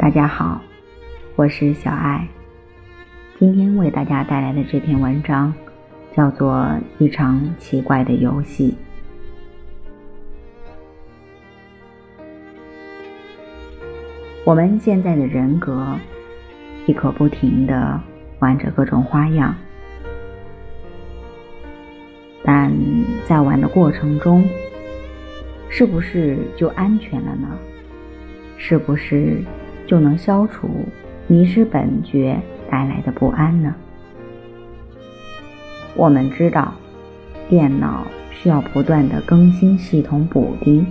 大家好，我是小爱。今天为大家带来的这篇文章叫做《一场奇怪的游戏》。我们现在的人格，一可不停的玩着各种花样，但在玩的过程中，是不是就安全了呢？是不是就能消除迷失本觉带来的不安呢？我们知道，电脑需要不断的更新系统补丁，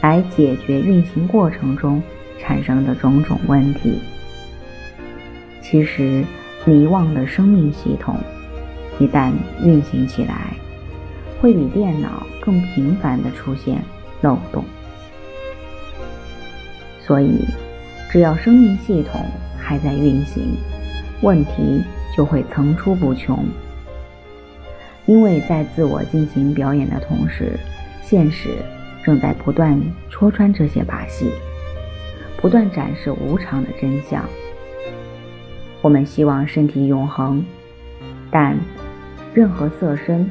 来解决运行过程中产生的种种问题。其实，迷忘的生命系统一旦运行起来，会比电脑更频繁的出现漏洞，所以只要生命系统还在运行，问题就会层出不穷。因为在自我进行表演的同时，现实正在不断戳穿这些把戏，不断展示无常的真相。我们希望身体永恒，但任何色身。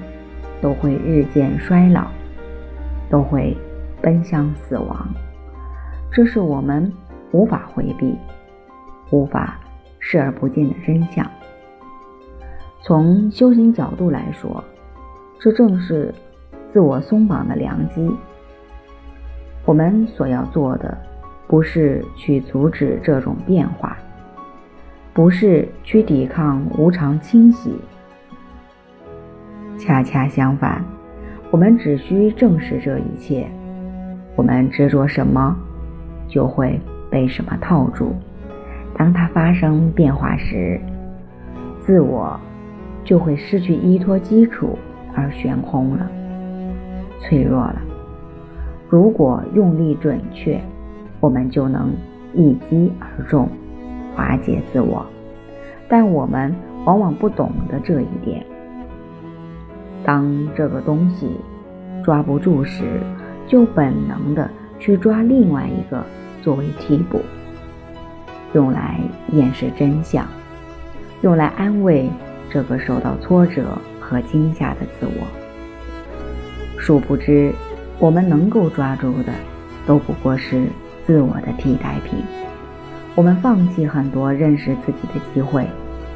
都会日渐衰老，都会奔向死亡，这是我们无法回避、无法视而不见的真相。从修行角度来说，这正是自我松绑的良机。我们所要做的，不是去阻止这种变化，不是去抵抗无常侵袭。恰恰相反，我们只需正视这一切。我们执着什么，就会被什么套住。当它发生变化时，自我就会失去依托基础而悬空了，脆弱了。如果用力准确，我们就能一击而中，化解自我。但我们往往不懂得这一点。当这个东西抓不住时，就本能的去抓另外一个作为替补，用来掩饰真相，用来安慰这个受到挫折和惊吓的自我。殊不知，我们能够抓住的，都不过是自我的替代品。我们放弃很多认识自己的机会，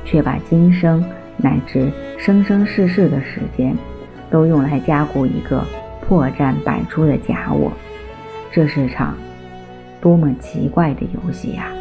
却把今生。乃至生生世世的时间，都用来加固一个破绽百出的假我，这是场多么奇怪的游戏呀！